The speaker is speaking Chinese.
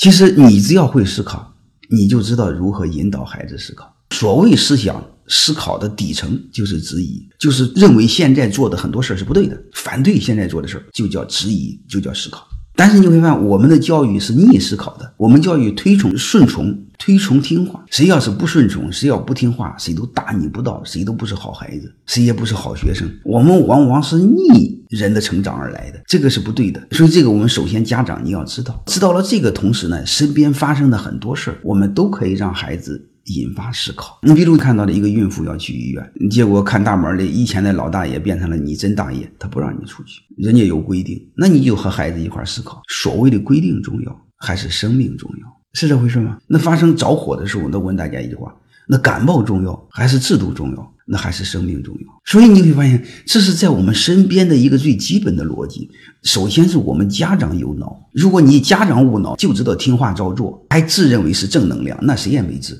其实你只要会思考，你就知道如何引导孩子思考。所谓思想思考的底层就是质疑，就是认为现在做的很多事儿是不对的，反对现在做的事儿就叫质疑，就叫思考。但是你会发现，我们的教育是逆思考的，我们教育推崇顺从，推崇听话。谁要是不顺从，谁要不听话，谁都大逆不道，谁都不是好孩子，谁也不是好学生。我们往往是逆人的成长而来的，这个是不对的。所以这个我们首先家长你要知道，知道了这个同时呢，身边发生的很多事儿，我们都可以让孩子。引发思考。你比如看到了一个孕妇要去医院，结果看大门的以前的老大爷变成了你真大爷，他不让你出去，人家有规定，那你就和孩子一块思考，所谓的规定重要还是生命重要？是这回事吗？那发生着火的时候，那问大家一句话：那感冒重要还是制度重要？那还是生命重要？所以你会发现，这是在我们身边的一个最基本的逻辑。首先是我们家长有脑，如果你家长无脑，就知道听话照做，还自认为是正能量，那谁也没治。